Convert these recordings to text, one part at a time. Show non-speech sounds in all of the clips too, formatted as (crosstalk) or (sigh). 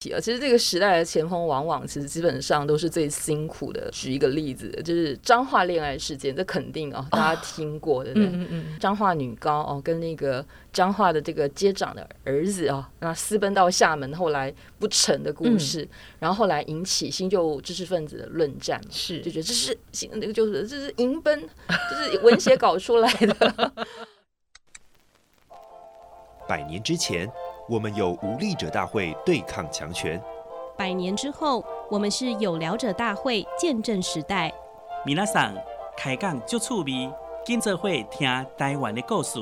其实这个时代的前锋往往其实基本上都是最辛苦的。举一个例子，就是彰化恋爱事件，这肯定哦，大家听过的。嗯嗯，彰化女高哦，跟那个彰化的这个街长的儿子哦，那私奔到厦门，后来不成的故事。嗯、然后后来引起新旧知识分子的论战，是就觉得这是新那个就是这是迎奔，就是文学搞出来的。(laughs) 百年之前。我们有无力者大会对抗强权，百年之后，我们是有聊者大会见证时代。米娜桑开讲就趣味，今朝会听台湾的故事。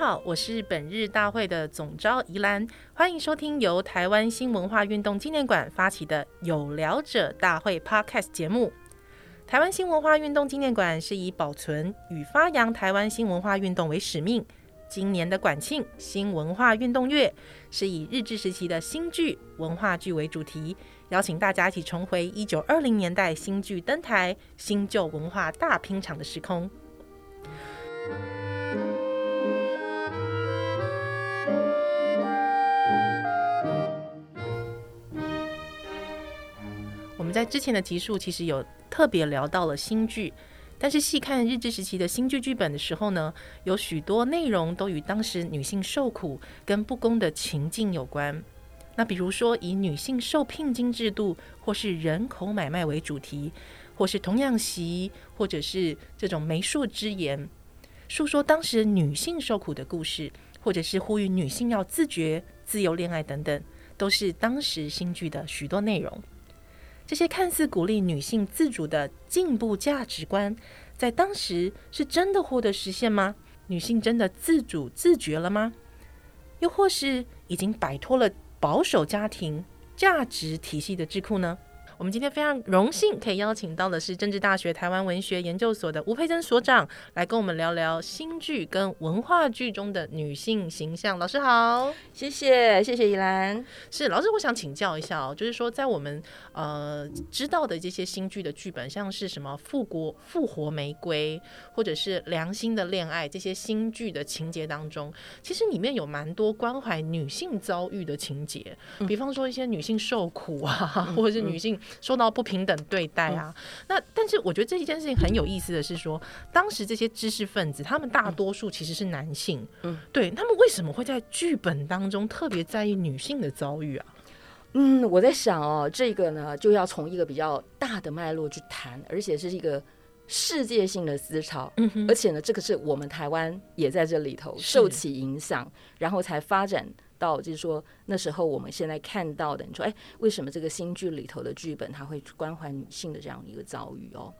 好，我是本日大会的总召宜兰，欢迎收听由台湾新文化运动纪念馆发起的有聊者大会 Podcast 节目。台湾新文化运动纪念馆是以保存与发扬台湾新文化运动为使命。今年的馆庆新文化运动月是以日治时期的新剧、文化剧为主题，邀请大家一起重回一九二零年代新剧登台、新旧文化大拼场的时空。我们在之前的集数其实有特别聊到了新剧，但是细看日治时期的新剧剧本的时候呢，有许多内容都与当时女性受苦跟不公的情境有关。那比如说以女性受聘金制度或是人口买卖为主题，或是童养媳，或者是这种媒妁之言，诉说当时女性受苦的故事，或者是呼吁女性要自觉、自由恋爱等等，都是当时新剧的许多内容。这些看似鼓励女性自主的进步价值观，在当时是真的获得实现吗？女性真的自主自觉了吗？又或是已经摆脱了保守家庭价值体系的智库呢？我们今天非常荣幸可以邀请到的是政治大学台湾文学研究所的吴佩珍所长，来跟我们聊聊新剧跟文化剧中的女性形象。老师好，谢谢谢谢依兰。是老师，我想请教一下哦，就是说在我们呃知道的这些新剧的剧本，像是什么复国复活玫瑰，或者是良心的恋爱这些新剧的情节当中，其实里面有蛮多关怀女性遭遇的情节，比方说一些女性受苦啊，嗯、或者是女性。受到不平等对待啊，嗯、那但是我觉得这一件事情很有意思的是说，当时这些知识分子，他们大多数其实是男性，嗯，对，他们为什么会在剧本当中特别在意女性的遭遇啊？嗯，我在想哦，这个呢就要从一个比较大的脉络去谈，而且是一个世界性的思潮，嗯，而且呢，这个是我们台湾也在这里头受其影响，然后才发展。到就是说，那时候我们现在看到的，你说，哎，为什么这个新剧里头的剧本它会关怀女性的这样一个遭遇哦？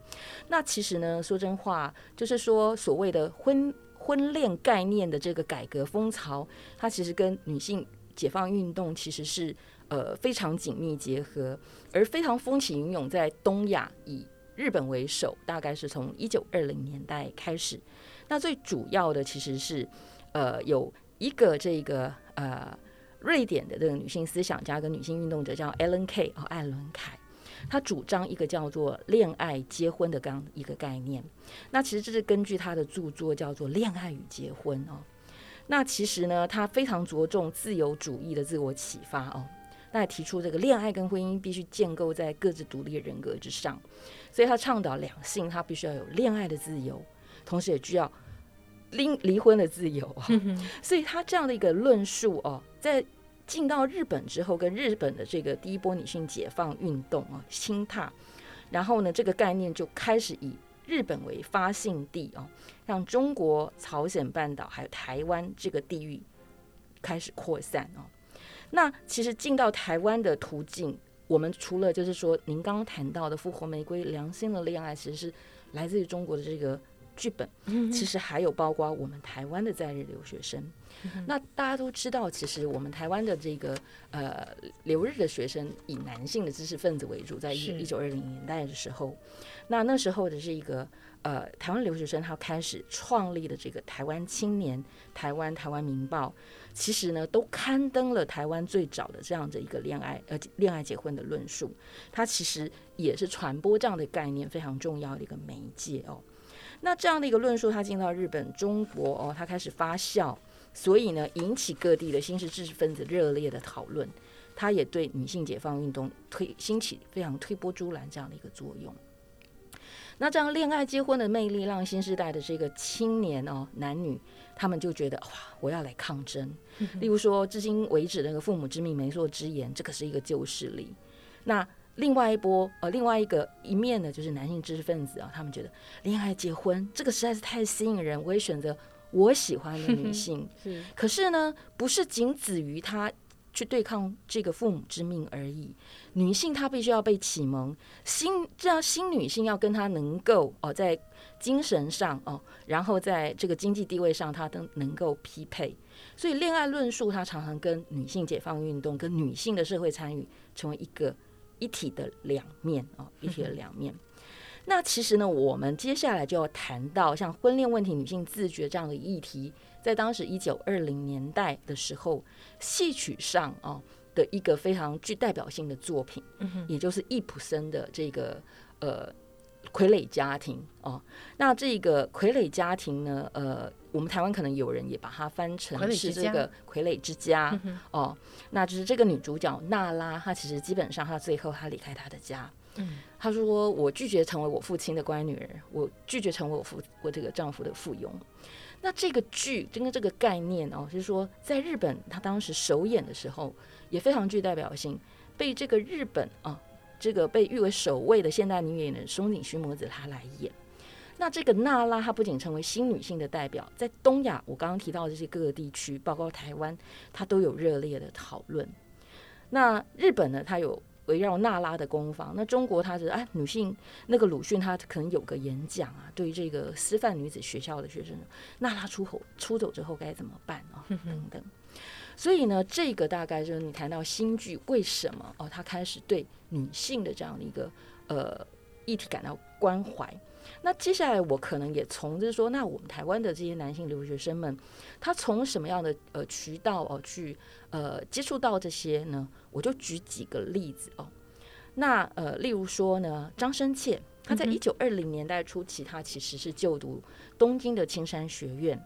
那其实呢，说真话，就是说，所谓的婚婚恋概念的这个改革风潮，它其实跟女性解放运动其实是呃非常紧密结合，而非常风起云涌在东亚，以日本为首，大概是从一九二零年代开始。那最主要的其实是呃有一个这个。呃，瑞典的这个女性思想家跟女性运动者叫 Ellen K 哦，艾伦凯，她主张一个叫做恋爱结婚的这样一个概念。那其实这是根据她的著作叫做《恋爱与结婚》哦。那其实呢，她非常着重自由主义的自我启发哦。那提出这个恋爱跟婚姻必须建构在各自独立的人格之上，所以她倡导两性，她必须要有恋爱的自由，同时也需要。离离婚的自由，(laughs) 所以他这样的一个论述哦，在进到日本之后，跟日本的这个第一波女性解放运动啊，亲踏，然后呢，这个概念就开始以日本为发信地哦，让中国、朝鲜半岛还有台湾这个地域开始扩散哦。那其实进到台湾的途径，我们除了就是说您刚刚谈到的复活玫瑰、良心的恋爱，其实是来自于中国的这个。剧本其实还有包括我们台湾的在日留学生，那大家都知道，其实我们台湾的这个呃留日的学生以男性的知识分子为主，在一一九二零年代的时候，那那时候的这个呃台湾留学生他开始创立的这个台湾青年台湾台湾民报，其实呢都刊登了台湾最早的这样的一个恋爱呃恋爱结婚的论述，它其实也是传播这样的概念非常重要的一个媒介哦。那这样的一个论述，它进到日本、中国哦，它开始发酵，所以呢，引起各地的新式知识分子热烈的讨论。它也对女性解放运动推兴起非常推波助澜这样的一个作用。那这样恋爱结婚的魅力，让新时代的这个青年哦，男女他们就觉得哇，我要来抗争。例如说，至今为止那个父母之命，媒妁之言，这可是一个旧势力。那另外一波，呃，另外一个一面呢，就是男性知识分子啊，他们觉得恋爱结婚这个实在是太吸引人，我也选择我喜欢的女性。是，可是呢，不是仅止于他去对抗这个父母之命而已，女性她必须要被启蒙，新这样新女性要跟她能够哦，在精神上哦，然后在这个经济地位上，她都能够匹配。所以，恋爱论述它常常跟女性解放运动、跟女性的社会参与成为一个。一体的两面啊，一体的两面。(laughs) 那其实呢，我们接下来就要谈到像婚恋问题、女性自觉这样的议题，在当时一九二零年代的时候，戏曲上啊的一个非常具代表性的作品，也就是易卜生的这个呃傀儡家庭哦。那这个傀儡家庭呢，呃。我们台湾可能有人也把它翻成是这个傀儡之家哦，那就是这个女主角娜拉，她其实基本上她最后她离开她的家，嗯，她说我拒绝成为我父亲的乖女儿，我拒绝成为我父我这个丈夫的附庸。那这个剧真的这个概念哦，就是说在日本她当时首演的时候也非常具代表性，被这个日本啊这个被誉为首位的现代女演员松井须磨子她来演。那这个娜拉，她不仅成为新女性的代表，在东亚，我刚刚提到的这些各个地区，包括台湾，她都有热烈的讨论。那日本呢，它有围绕娜拉的攻防。那中国，它是哎，女性那个鲁迅，他可能有个演讲啊，对于这个师范女子学校的学生，娜拉出口出走之后该怎么办啊？等等。所以呢，这个大概就是你谈到新剧为什么哦，他开始对女性的这样的一个呃议题感到关怀。那接下来我可能也从就是说，那我们台湾的这些男性留学生们，他从什么样的呃渠道哦去呃接触到这些呢？我就举几个例子哦。那呃，例如说呢，张生倩他在一九二零年代初期，他其实是就读东京的青山学院。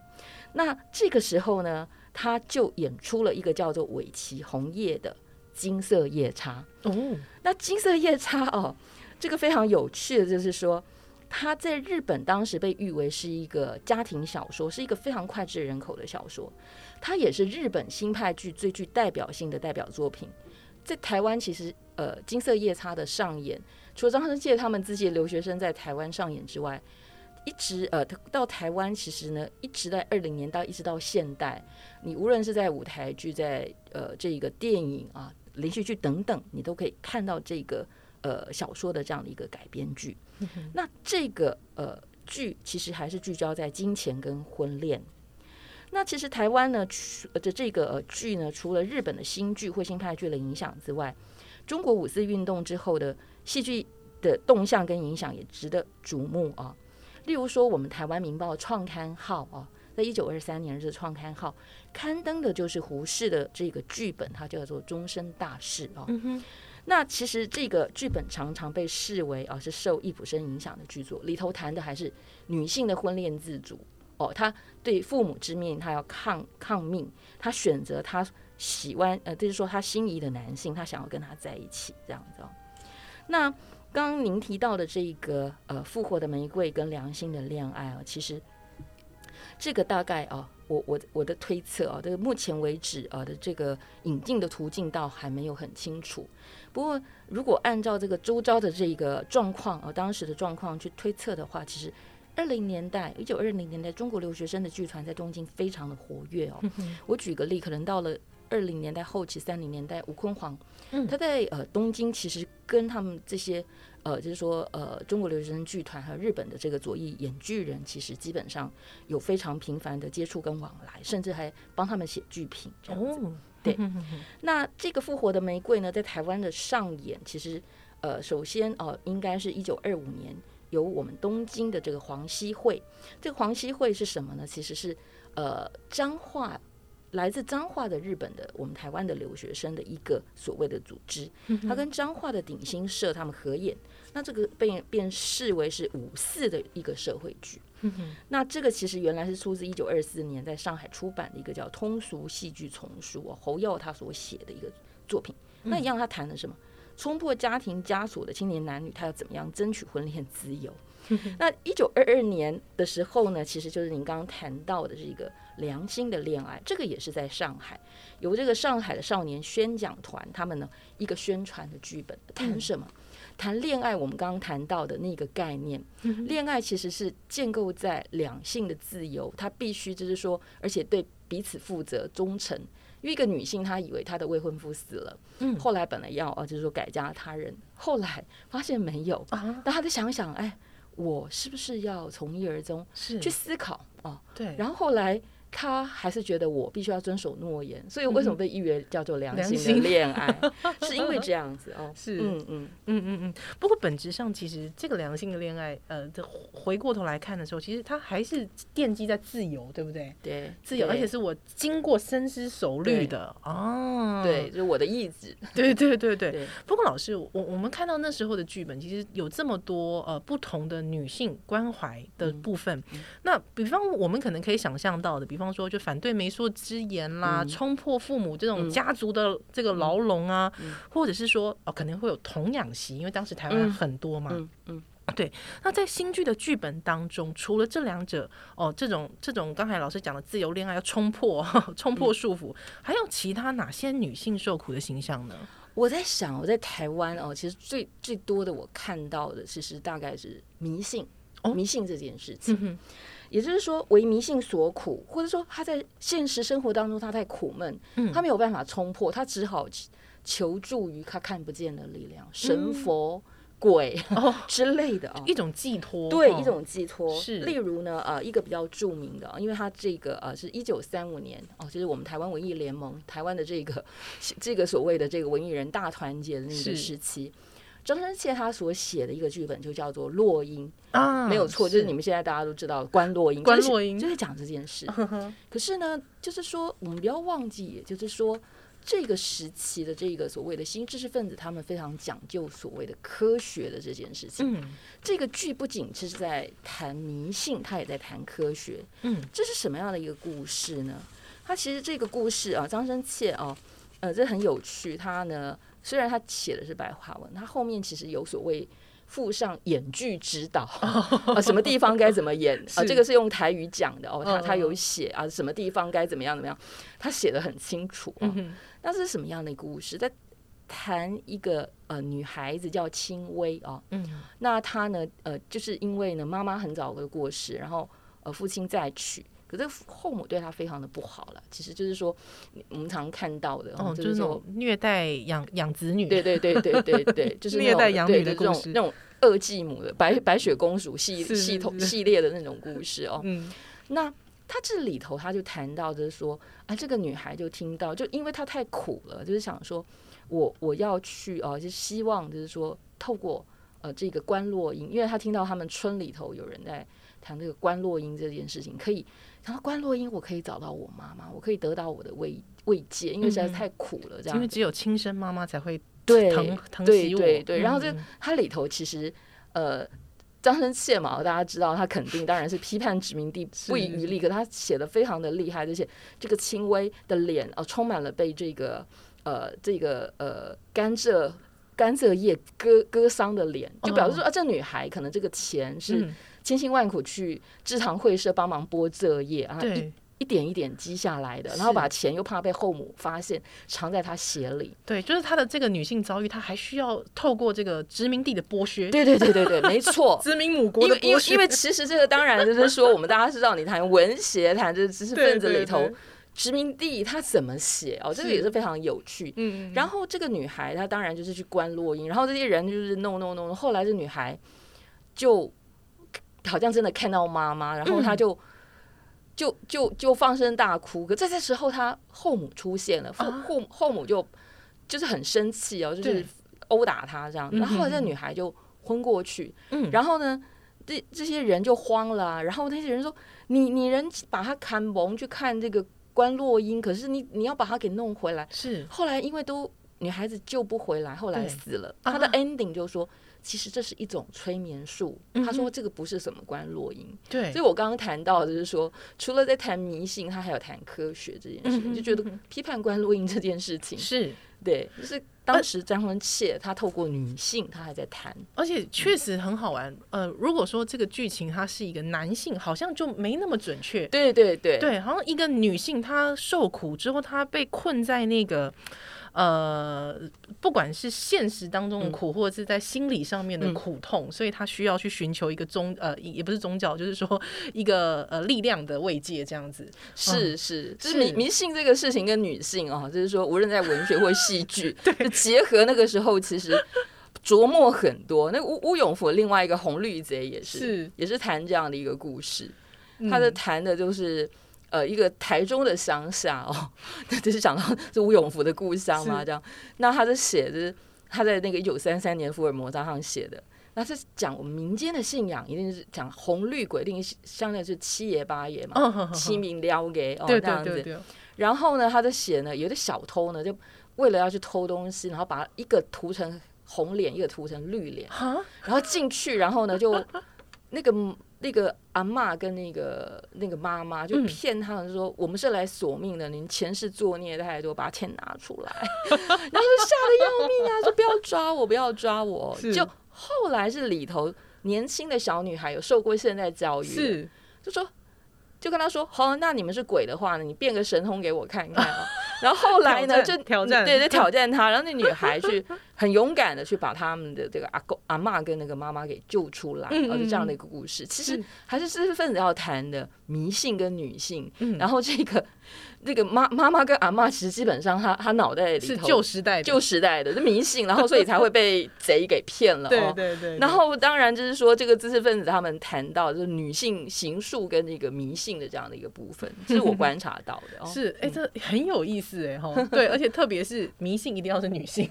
那这个时候呢，他就演出了一个叫做尾崎红叶的《金色夜叉》哦。那《金色夜叉》哦，这个非常有趣的就是说。他在日本当时被誉为是一个家庭小说，是一个非常脍炙人口的小说。它也是日本新派剧最具代表性的代表作品。在台湾，其实呃，《金色夜叉》的上演，除了张深切他们这些留学生在台湾上演之外，一直呃到台湾，其实呢，一直在二零年代一直到现代，你无论是在舞台剧，在呃这个电影啊、连续剧等等，你都可以看到这个。呃，小说的这样的一个改编剧，那这个呃剧其实还是聚焦在金钱跟婚恋。那其实台湾呢，的这个剧呢，除了日本的新剧或新派剧的影响之外，中国五四运动之后的戏剧的动向跟影响也值得瞩目啊。例如说，我们台湾民报创刊号啊，在一九二三年的创刊号刊登的就是胡适的这个剧本，它叫做《终身大事》啊。那其实这个剧本常常被视为啊是受易卜生影响的剧作，里头谈的还是女性的婚恋自主哦，她对父母之命，她要抗抗命，她选择她喜欢呃，就是说她心仪的男性，她想要跟他在一起这样子哦。那刚刚您提到的这个呃复活的玫瑰跟良心的恋爱啊，其实这个大概啊。我我我的推测啊，这个目前为止啊的这个引进的途径倒还没有很清楚。不过，如果按照这个周遭的这个状况啊，当时的状况去推测的话，其实二零年代，一九二零年代，中国留学生的剧团在东京非常的活跃哦。我举个例，可能到了二零年代后期，三零年代，吴坤煌，他在呃东京其实跟他们这些。呃，就是说，呃，中国留学生剧团和日本的这个左翼演剧人，其实基本上有非常频繁的接触跟往来，甚至还帮他们写剧评这样子。哦、对，(laughs) 那这个复活的玫瑰呢，在台湾的上演，其实呃，首先哦、呃，应该是一九二五年由我们东京的这个黄溪会。这个黄溪会是什么呢？其实是呃彰化。来自彰化的日本的我们台湾的留学生的一个所谓的组织，他跟彰化的鼎新社他们合演，那这个被便视为是五四的一个社会剧。那这个其实原来是出自一九二四年在上海出版的一个叫《通俗戏剧丛书》哦，侯耀他所写的一个作品。那一样，他谈的什么？冲破家庭枷锁的青年男女，他要怎么样争取婚恋自由？那一九二二年的时候呢，其实就是您刚刚谈到的这个良心的恋爱，这个也是在上海，由这个上海的少年宣讲团他们呢一个宣传的剧本，谈什么？谈恋爱。我们刚刚谈到的那个概念，恋爱其实是建构在两性的自由，他必须就是说，而且对彼此负责、忠诚。因为一个女性，她以为她的未婚夫死了，后来本来要啊，就是说改嫁他人，后来发现没有啊，但她再想想，哎。我是不是要从一而终？是去思考哦，对。然后后来他还是觉得我必须要遵守诺言，所以为什么被誉为叫做良心的恋爱？(laughs) 是因为这样子哦。是，嗯嗯嗯嗯嗯。不过本质上，其实这个良性的恋爱，呃，这回过头来看的时候，其实它还是奠基在自由，对不对？对，自由，而且是我经过深思熟虑的哦。对，就是我的意志。(laughs) 对对对对。不过老师，我我们看到那时候的剧本，其实有这么多呃不同的女性关怀的部分。那比方我们可能可以想象到的，比方。说，就反对媒妁之言啦，嗯、冲破父母这种家族的这个牢笼啊，或者是说哦，可能会有童养媳，因为当时台湾很多嘛。嗯，(clears throat) 对。那在新剧的剧本当中，除了这两者哦，这种这种刚才老师讲的自由恋爱要冲破 (laughs) 冲破束缚，嗯、还有其他哪些女性受苦的形象呢？我在想，我在台湾哦，其实最最多的我看到的，其实大概是迷信，哦、迷信这件事情。嗯也就是说，为迷信所苦，或者说他在现实生活当中他太苦闷，嗯、他没有办法冲破，他只好求助于他看不见的力量，神佛、嗯、鬼、哦、(laughs) 之类的啊，一种寄托，对，哦、一种寄托。是，例如呢，呃，一个比较著名的，因为他这个呃是一九三五年哦，就是我们台湾文艺联盟，台湾的这个 (laughs) 这个所谓的这个文艺人大团结的那个时期。张深切他所写的一个剧本就叫做《落英》啊，没有错，就是你们现在大家都知道关落英，关落英就是讲这件事。可是呢，就是说我们不要忘记，也就是说这个时期的这个所谓的新知识分子，他们非常讲究所谓的科学的这件事情。这个剧不仅是在谈迷信，他也在谈科学。嗯，这是什么样的一个故事呢？他其实这个故事啊，张深切啊，呃，这很有趣。他呢。虽然他写的是白话文，他后面其实有所谓附上演剧指导 (laughs) 啊，什么地方该怎么演啊，这个是用台语讲的哦，他他有写啊，什么地方该怎么样怎么样，他写的很清楚啊。那是什么样的一个故事？在谈一个呃女孩子叫青薇啊，嗯，那她呢呃就是因为呢妈妈很早的过世，然后呃父亲再娶。可是后母对他非常的不好了，其实就是说我们常看到的，哦，就是 (laughs) 那种虐待养养子女，对对对对对对，就是虐待养女的故事，那种恶继母的白白雪公主系系统系列的那种故事哦。嗯，那他这里头他就谈到，就是说啊，这个女孩就听到，就因为她太苦了，就是想说我我要去哦，就希望就是说透过呃这个观落音，因为她听到他们村里头有人在谈这个观落英这件事情，可以。然后关落阴，我可以找到我妈妈，我可以得到我的慰慰藉，因为实在太苦了，这样。因为只有亲生妈妈才会对疼疼惜我。对对对。然后这它里头其实，呃，张深切嘛，大家知道他肯定当然是批判殖民地 (laughs) 不遗余力，可他写的非常的厉害，而且这个轻微的脸哦，充满了被这个呃这个呃甘蔗甘蔗叶割割伤的脸，就表示说啊，这女孩可能这个钱是。千辛万苦去制糖会社帮忙剥蔗叶啊，一一点一点积下来的，然后把钱又怕被后母发现，藏在他鞋里。对，就是她的这个女性遭遇，她还需要透过这个殖民地的剥削。对对对对对，(laughs) 没错，殖民母国的剥削。因为因为其实这个当然就是说，我们大家知道，你谈文学，谈这知识分子里头，殖民地他怎么写哦，这个也是非常有趣。嗯。然后这个女孩她当然就是去关落英，然后这些人就是弄弄弄，后来这女孩就。好像真的看到妈妈，然后他就、嗯、就就就放声大哭。可在这时候，他后母出现了，后后后母就就是很生气哦，就是殴打他这样。然后这女孩就昏过去。嗯，然后呢，这这些人就慌了、啊，然后那些人说：“你你人把他砍蒙去看这个关洛英，可是你你要把他给弄回来。”是后来因为都女孩子救不回来，后来死了。啊、他的 ending 就说。其实这是一种催眠术，他说这个不是什么关落音。对，所以我刚刚谈到就是说，除了在谈迷信，他还有谈科学这件事情，就觉得批判观落音这件事情是对，就是当时张恒惬他透过女性，他还在谈，而且确实很好玩。呃，如果说这个剧情它是一个男性，好像就没那么准确。对对对对，好像一个女性她受苦之后，她被困在那个。呃，不管是现实当中的苦，或者是在心理上面的苦痛，嗯、所以他需要去寻求一个宗呃，也不是宗教，就是说一个呃力量的慰藉，这样子。是是，就是迷迷信这个事情跟女性啊，就是说无论在文学或戏剧，(laughs) 对，结合那个时候其实琢磨很多。那吴吴永福另外一个红绿贼也是，是。也是谈这样的一个故事，他的谈的就是。呃，一个台中的乡下哦，就是讲到是吴永福的故乡嘛，这样。那他是写的，他在那个一九三三年福尔摩沙上写的，那是讲我们民间的信仰，一定是讲红绿鬼，一定相当是七爷八爷嘛，哦、七名撩给哦这样子。然后呢，他在写呢，有的小偷呢，就为了要去偷东西，然后把一个涂成红脸，一个涂成绿脸，然后进去，然后呢就 (laughs) 那个。那个阿嬷跟那个那个妈妈就骗他们说，我们是来索命的，您前世作孽太多，把钱拿出来，(laughs) 然后就吓得要命啊，说不要抓我，不要抓我。就后来是里头年轻的小女孩有受过现代教育，是就说就跟他说，好，那你们是鬼的话呢，你变个神通给我看看啊。然后后来呢，就挑战，对，就挑 (laughs) 战他。然后那女孩去很勇敢的去把他们的这个阿公、阿妈跟那个妈妈给救出来，然后就这样的一个故事。其实还是知识分子要谈的迷信跟女性。然后这个。那个妈妈妈跟阿妈其实基本上他，他他脑袋里头是旧时代的，旧时代的，是迷信，然后所以才会被贼给骗了。对对对。然后当然就是说，这个知识分子他们谈到就是女性行术跟这个迷信的这样的一个部分，(laughs) 是我观察到的。哦、是，哎、欸，这很有意思哎哈。对，而且特别是迷信一定要是女性。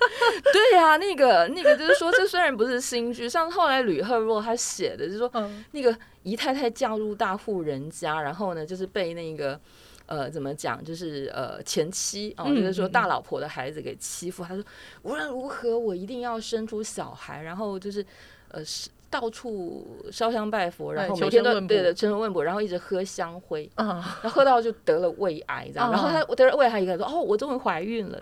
(laughs) 对呀、啊，那个那个就是说，这虽然不是新剧，像后来吕赫若他写的，就是说那个姨太太嫁入大户人家，然后呢，就是被那个。呃，怎么讲？就是呃，前妻哦，就是说大老婆的孩子给欺负。他说无论如何，我一定要生出小孩。然后就是呃，到处烧香拜佛，然后每天都对的，求神问卜，然后一直喝香灰嗯，然后喝到就得了胃癌，这样。然后他我得了胃癌，一个说哦，我终于怀孕了。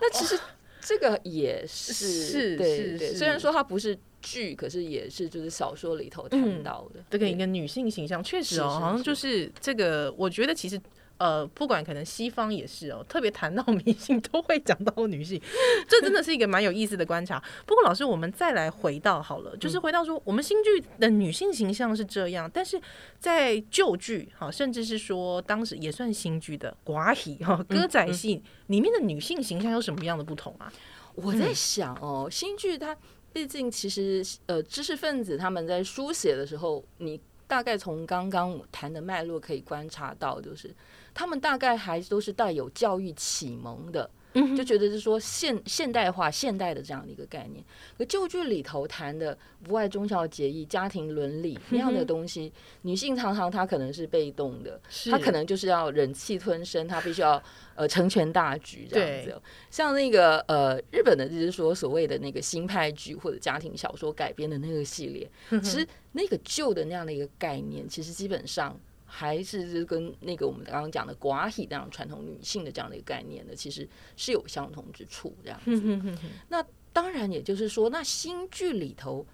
那其实这个也是是，对对。虽然说它不是。剧可是也是就是小说里头谈到的，这个一个女性形象确实哦，好像就是这个。我觉得其实呃，不管可能西方也是哦，特别谈到迷信 (laughs) 都会讲到女性，这真的是一个蛮有意思的观察。不过老师，我们再来回到好了，就是回到说我们新剧的女性形象是这样，但是在旧剧哈，甚至是说当时也算新剧的寡戏哈歌仔戏里面的女性形象有什么样的不同啊？我在想哦，新剧它。毕竟，其实呃，知识分子他们在书写的时候，你大概从刚刚谈的脉络可以观察到，就是他们大概还都是带有教育启蒙的。就觉得是说现现代化、现代的这样的一个概念。可旧剧里头谈的不外忠孝节义、家庭伦理那样的东西，女性常常她可能是被动的，她可能就是要忍气吞声，她必须要呃成全大局这样子。(laughs) 像那个呃日本的，就是说所谓的那个新派剧或者家庭小说改编的那个系列，其实那个旧的那样的一个概念，其实基本上。还是跟那个我们刚刚讲的寡喜这样传统女性的这样的一个概念呢，其实是有相同之处这样子。那当然，也就是说，那新剧里头，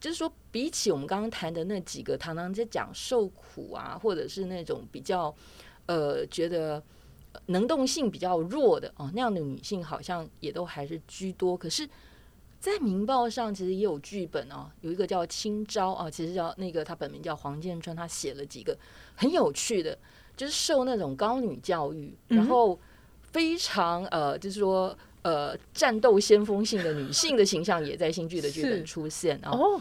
就是说，比起我们刚刚谈的那几个，常常在讲受苦啊，或者是那种比较呃觉得能动性比较弱的哦那样的女性，好像也都还是居多。可是。在《明报》上其实也有剧本哦，有一个叫清朝啊，其实叫那个他本名叫黄建川，他写了几个很有趣的，就是受那种高女教育，然后非常呃，就是说呃战斗先锋性的女性的形象也在新剧的剧本出现哦。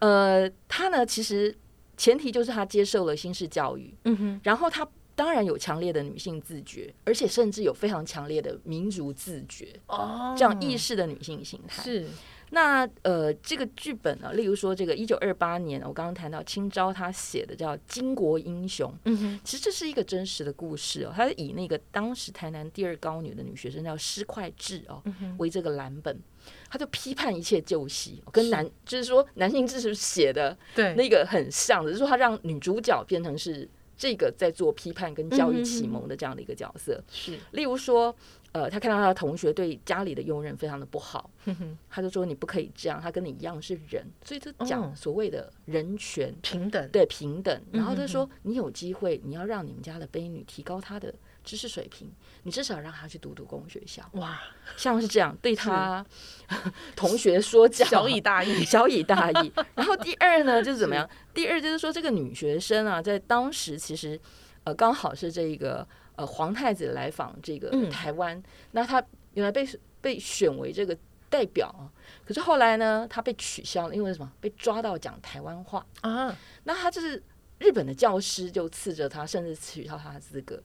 呃，他呢其实前提就是他接受了新式教育，嗯哼，然后他。当然有强烈的女性自觉，而且甚至有非常强烈的民族自觉哦，这样意识的女性形态是。那呃，这个剧本呢，例如说这个一九二八年，我刚刚谈到清朝他写的叫《巾帼英雄》，嗯哼，其实这是一个真实的故事哦。他是以那个当时台南第二高女的女学生叫施快志哦为这个蓝本，他就批判一切旧习，跟男就是说男性志士写的对那个很像只，就是说他让女主角变成是这个在做批判跟教育启蒙的这样的一个角色，是。例如说。呃，他看到他的同学对家里的佣人非常的不好，他就说你不可以这样，他跟你一样是人，所以他讲所谓的人权。平等，对平等。然后他说你有机会，你要让你们家的婢女提高她的知识水平，你至少让他去读读公学校。哇，像是这样对他同学说教，小以大义，小以大义。然后第二呢，就是怎么样？第二就是说这个女学生啊，在当时其实呃刚好是这个。呃，皇太子来访这个台湾，嗯、那她原来被被选为这个代表啊，可是后来呢，他被取消了，因为什么？被抓到讲台湾话啊。那他就是日本的教师就斥责他，甚至取消他的资格。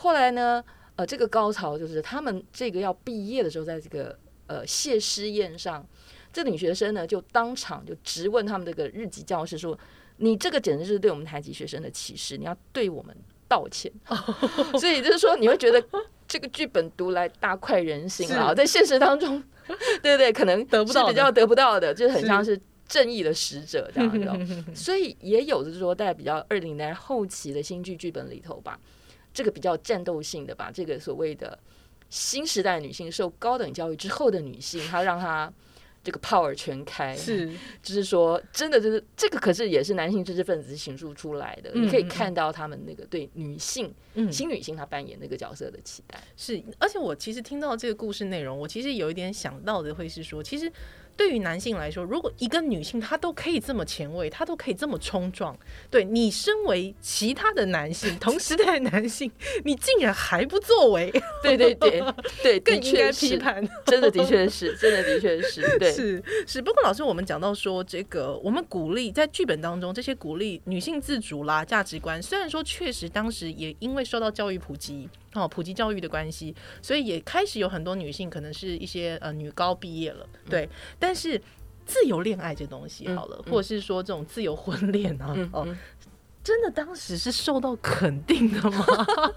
后来呢，呃，这个高潮就是他们这个要毕业的时候，在这个呃谢师宴上，这女学生呢就当场就直问他们这个日籍教师说：“你这个简直是对我们台籍学生的歧视，你要对我们。”道歉，(laughs) 所以就是说，你会觉得这个剧本读来大快人心啊，在现实当中，(laughs) 对对，可能得不到比较得不到的，就是很像是正义的使者这样的。(laughs) 所以也有就是说，在比较二零年代后期的新剧剧本里头吧，这个比较战斗性的吧，这个所谓的新时代女性受高等教育之后的女性，她让她。这个 power 全开，是，就是说，真的就是这个，可是也是男性知识分子形塑出来的。嗯、你可以看到他们那个对女性、嗯、新女性她扮演那个角色的期待。是，而且我其实听到这个故事内容，我其实有一点想到的会是说，其实。对于男性来说，如果一个女性她都可以这么前卫，她都可以这么冲撞，对，你身为其他的男性，同时代男性，你竟然还不作为，对对对 (laughs) 对，更应该批判。真的的确是，真的的确是，(laughs) 对，是是。不过老师，我们讲到说这个，我们鼓励在剧本当中这些鼓励女性自主啦价值观，虽然说确实当时也因为受到教育普及。哦，普及教育的关系，所以也开始有很多女性可能是一些呃女高毕业了，对。嗯、但是自由恋爱这东西好了，嗯、或者是说这种自由婚恋啊，嗯、(laughs) 哦，嗯、真的当时是受到肯定的吗？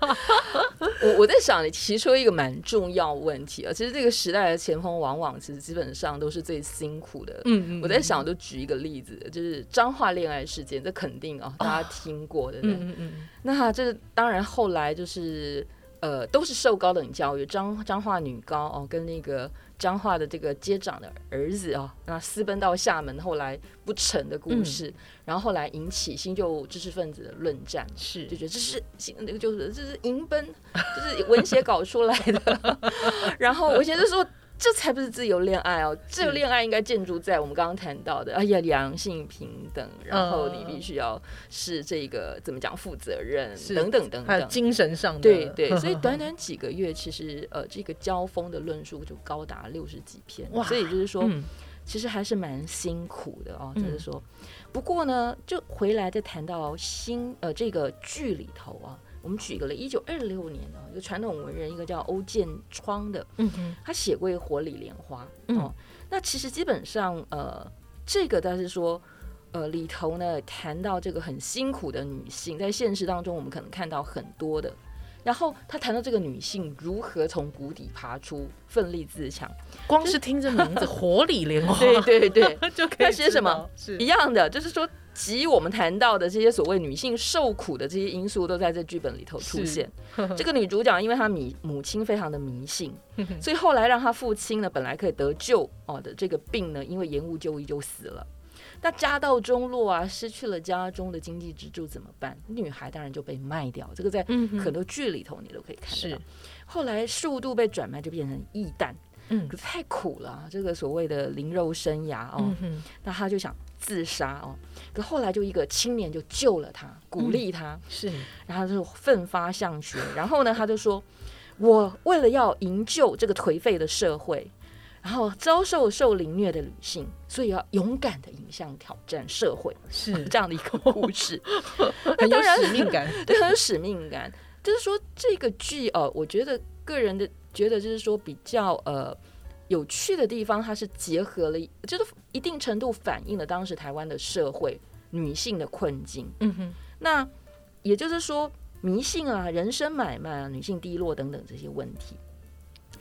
(laughs) 我我在想，你提出一个蛮重要问题啊。其实这个时代的前锋往往其实基本上都是最辛苦的。嗯嗯。我在想，我就举一个例子，就是彰化恋爱事件，这肯定啊，大家听过的。嗯嗯嗯。那这当然后来就是。呃，都是受高等教育，彰彰化女高哦，跟那个彰化的这个街长的儿子哦，那私奔到厦门，后来不成的故事，嗯、然后后来引起新旧知识分子的论战，是就觉得这是新那个就是这是淫奔，就是文学搞出来的，(laughs) 然后我觉得说。这才不是自由恋爱哦！自由恋爱应该建筑在我们刚刚谈到的，哎呀，良性平等，然后你必须要是这个怎么讲负责任等等等等，还有精神上的对对。所以短短几个月，其实呃，这个交锋的论述就高达六十几篇，所以就是说，其实还是蛮辛苦的哦。就是说，不过呢，就回来再谈到新呃这个剧里头啊。我们举一个例，一九二六年呢，有传统文人一个叫欧建窗的，嗯哼，他写过一个《火里莲花》哦。那其实基本上，呃，这个倒是说，呃，里头呢谈到这个很辛苦的女性，在现实当中我们可能看到很多的。然后他谈到这个女性如何从谷底爬出，奋力自强。光是听这名字《(laughs) 火里莲花》，对对对，(laughs) 就可以写什么是一样的，就是说。及我们谈到的这些所谓女性受苦的这些因素，都在这剧本里头出现。(laughs) 这个女主角，因为她迷母亲非常的迷信，所以后来让她父亲呢，本来可以得救哦的这个病呢，因为延误就医就死了。那家道中落啊，失去了家中的经济支柱怎么办？女孩当然就被卖掉。这个在很多剧里头你都可以看到。后来数度被转卖，就变成义旦。嗯，可是太苦了，这个所谓的灵肉生涯哦。那他就想。自杀哦，可后来就一个青年就救了他，鼓励他，嗯、是，然后就奋发向学。然后呢，他就说：“我为了要营救这个颓废的社会，然后遭受受凌虐的女性，所以要勇敢的迎向挑战社会。”是 (laughs) 这样的一个故事，(laughs) 很有使命感，(laughs) 对，很有使命感。就是说这个剧哦，我觉得个人的觉得就是说比较呃。有趣的地方，它是结合了，就是一定程度反映了当时台湾的社会女性的困境。嗯哼，那也就是说，迷信啊、人身买卖啊、女性低落等等这些问题。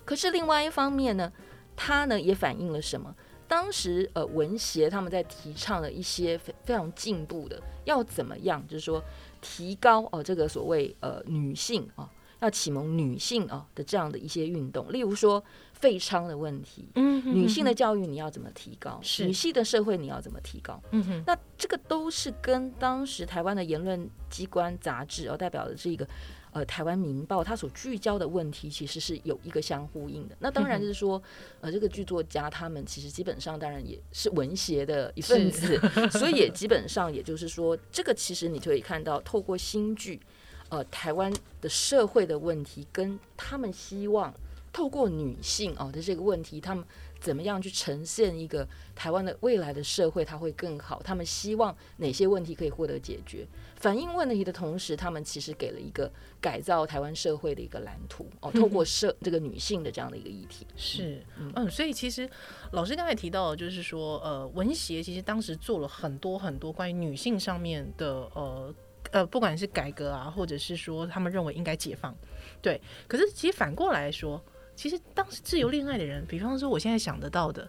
可是另外一方面呢，它呢也反映了什么？当时呃，文协他们在提倡的一些非非常进步的，要怎么样，就是说提高哦、呃、这个所谓呃女性啊、呃，要启蒙女性啊、呃、的这样的一些运动，例如说废娼的问题，嗯，女性的教育你要怎么提高？是女性的社会你要怎么提高？嗯哼，那这个都是跟当时台湾的言论机关杂志而、呃、代表的这个。呃，台湾《民报》它所聚焦的问题其实是有一个相呼应的。那当然就是说，呃，这个剧作家他们其实基本上当然也是文协的一份子，(laughs) 所以也基本上也就是说，这个其实你就可以看到，透过新剧，呃，台湾的社会的问题跟他们希望透过女性哦的这个问题，他们。怎么样去呈现一个台湾的未来的社会，它会更好？他们希望哪些问题可以获得解决？反映问题的同时，他们其实给了一个改造台湾社会的一个蓝图哦，透过社这个女性的这样的一个议题。是，嗯，所以其实老师刚才提到，就是说，呃，文协其实当时做了很多很多关于女性上面的，呃呃，不管是改革啊，或者是说他们认为应该解放，对。可是其实反过来说。其实当时自由恋爱的人，比方说我现在想得到的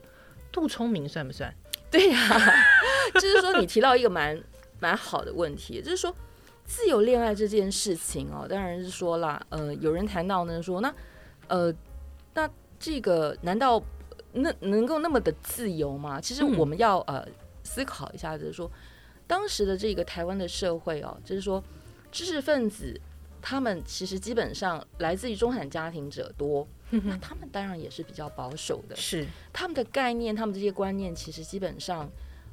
杜聪明算不算？对呀、啊，(laughs) 就是说你提到一个蛮蛮好的问题，就是说自由恋爱这件事情哦，当然是说啦，呃，有人谈到呢说，那呃，那这个难道那能够那么的自由吗？其实我们要呃思考一下，就是说当时的这个台湾的社会哦，就是说知识分子他们其实基本上来自于中产家庭者多。那他们当然也是比较保守的，是他们的概念，他们这些观念其实基本上，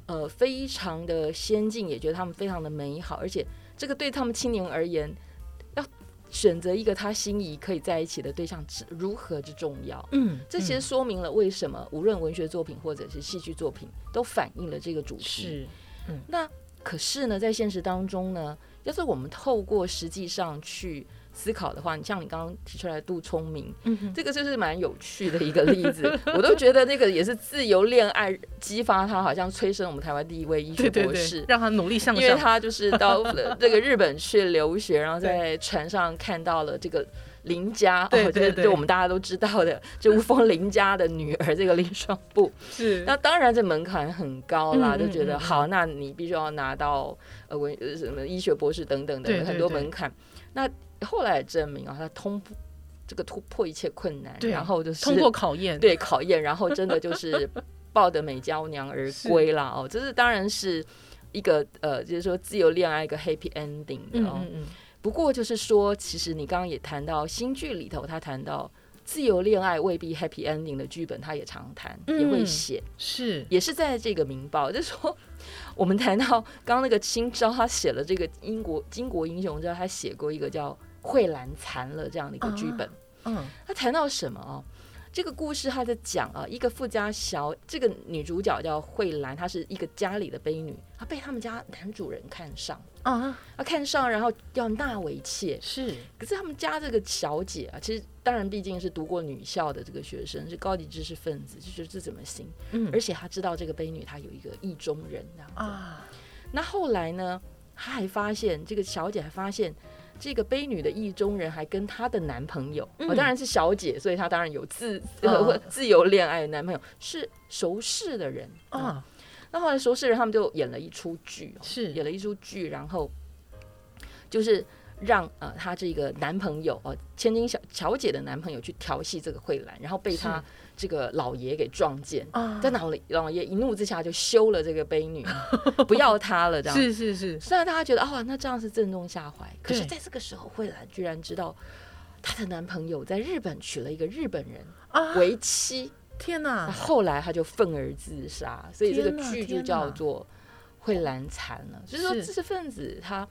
呃，非常的先进，也觉得他们非常的美好，而且这个对他们青年而言，要选择一个他心仪可以在一起的对象，如何之重要。嗯，这其实说明了为什么无论文学作品或者是戏剧作品，都反映了这个主题。是，嗯，那可是呢，在现实当中呢，要是我们透过实际上去。思考的话，你像你刚刚提出来的杜聪明，嗯，这个就是蛮有趣的一个例子。(laughs) 我都觉得那个也是自由恋爱激发他，好像催生我们台湾第一位医学博士，让他努力向上。因为他就是到了这个日本去留学，然后 (laughs) 在船上看到了这个林家，对对对，哦，就是我们大家都知道的，就吴峰林家的女儿这个林双布。是，那当然这门槛很高啦，就觉得好，那你必须要拿到呃文什么医学博士等等的很多门槛，那。后来证明啊，他通不这个突破一切困难，然后就是通过考验，对考验，然后真的就是抱得美娇娘而归了 (laughs) 哦。这是当然是一个呃，就是说自由恋爱一个 happy ending 的哦。嗯嗯嗯。不过就是说，其实你刚刚也谈到新剧里头，他谈到自由恋爱未必 happy ending 的剧本，他也常谈，也会写，是也是在这个《明报》，(laughs) 就是说。我们谈到刚刚那个清照，他写了这个英国巾帼英雄之后，他写过一个叫《蕙兰残了》这样的一个剧本。嗯，他谈到什么啊？这个故事他在讲啊，一个富家小，这个女主角叫蕙兰，她是一个家里的悲女，她被他们家男主人看上啊，她看上，然后要纳为妾。是，可是他们家这个小姐啊，其实当然毕竟是读过女校的这个学生，是高级知识分子，就觉得这怎么行？嗯，而且她知道这个悲女她有一个意中人这样子啊。那后来呢，她还发现这个小姐还发现。这个悲女的意中人还跟她的男朋友，嗯、哦，当然是小姐，所以她当然有自、呃、自由恋爱的男朋友，是熟识的人啊。那后来熟识人他们就演了一出剧，是演了一出剧，然后就是。让呃，她这个男朋友呃，千金小小姐的男朋友去调戏这个蕙兰，然后被他这个老爷给撞见，在老老爷一怒之下就休了这个悲女，(laughs) 不要她了，这样。(laughs) 是是是。虽然大家觉得啊、哦，那这样是正中下怀，可是在这个时候，慧兰居然知道她的男朋友在日本娶了一个日本人为妻，天哪！后来她就愤而自杀，所以这个剧就叫做《蕙兰残了》，就是说知识分子他。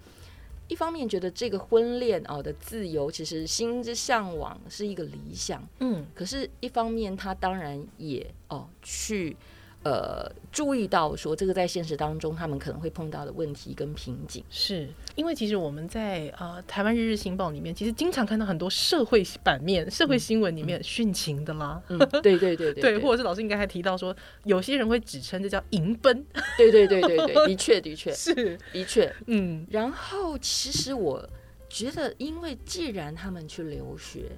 一方面觉得这个婚恋哦的自由，其实心之向往是一个理想，嗯，可是，一方面他当然也哦去呃，注意到说这个在现实当中他们可能会碰到的问题跟瓶颈，是因为其实我们在呃台湾日日新报里面，其实经常看到很多社会版面、社会新闻里面殉情的啦，嗯，对对对 (laughs) 对，或者是老师应该还提到说，有些人会指称这叫迎奔，对对对对对，的确的确是的确，嗯，然后其实我觉得，因为既然他们去留学，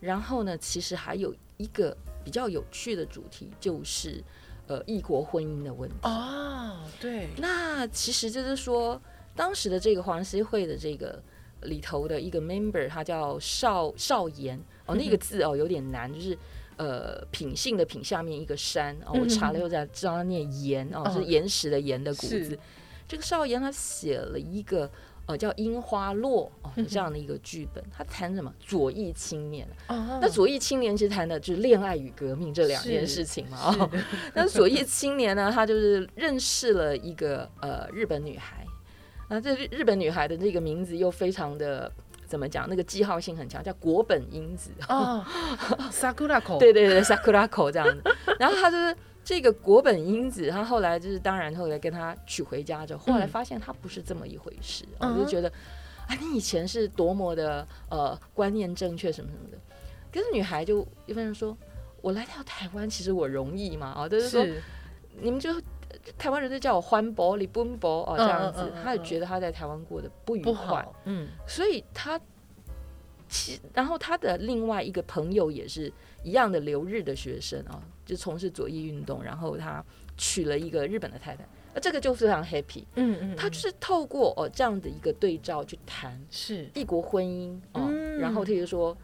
然后呢，其实还有一个比较有趣的主题就是。呃，异国婚姻的问题。哦，对，那其实就是说，当时的这个黄溪会的这个里头的一个 member，他叫邵邵岩哦，那个字哦有点难，就是呃品性的品下面一个山哦，我查了又在知道他念岩哦，是岩石的岩的古字，这个邵岩他写了一个。呃，叫《樱花落》哦，这样的一个剧本，他谈什么左翼青年？哦，那左翼青年其实谈的就是恋爱与革命这两件事情嘛。哦，那左翼青年呢，他就是认识了一个呃日本女孩，啊，这日本女孩的这个名字又非常的怎么讲？那个记号性很强，叫国本英子哦，(laughs) Sakurako，对对对，Sakurako 这样子，然后他就是。这个国本英子，她后来就是当然后来跟他娶回家之后，后来发现他不是这么一回事，我、嗯、就觉得啊，你以前是多么的呃观念正确什么什么的。可是女孩就一般人说，我来到台湾，其实我容易嘛啊，就是说是。你们就台湾人就叫我欢伯李奔伯哦这样子，嗯嗯嗯嗯、他就觉得他在台湾过得不愉快，嗯，所以他其然后他的另外一个朋友也是一样的留日的学生啊。就从事左翼运动，然后他娶了一个日本的太太，那这个就非常 happy。嗯嗯，他就是透过哦这样的一个对照去谈是异国婚姻哦，嗯、然后他就说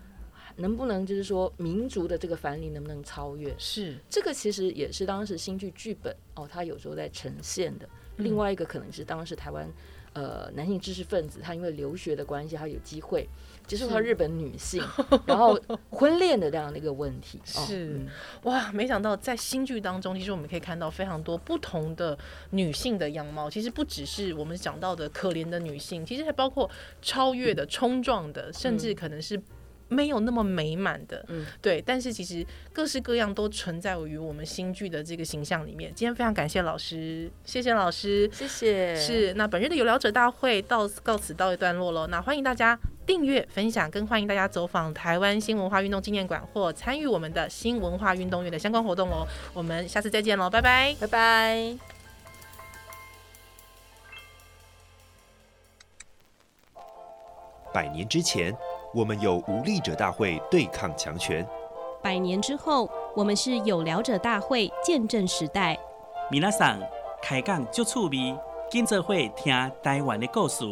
能不能就是说民族的这个藩篱能不能超越？是这个其实也是当时新剧剧本哦，他有时候在呈现的。另外一个可能是当时台湾呃男性知识分子，他因为留学的关系，他有机会。接触到日本女性，(laughs) 然后婚恋的这样的一个问题，是、哦嗯、哇，没想到在新剧当中，其实我们可以看到非常多不同的女性的样貌。其实不只是我们讲到的可怜的女性，其实还包括超越的、冲撞的，甚至可能是。没有那么美满的，嗯，对，但是其实各式各样都存在于我们新剧的这个形象里面。今天非常感谢老师，谢谢老师，谢谢。是，那本日的有聊者大会到告辞到一段落了。那欢迎大家订阅、分享，更欢迎大家走访台湾新文化运动纪念馆或参与我们的新文化运动月的相关活动哦。我们下次再见喽，拜拜，拜拜。百年之前。我们有无力者大会对抗强权，百年之后，我们是有聊者大会见证时代。米娜桑开讲就趣味，今则会听台湾的故事。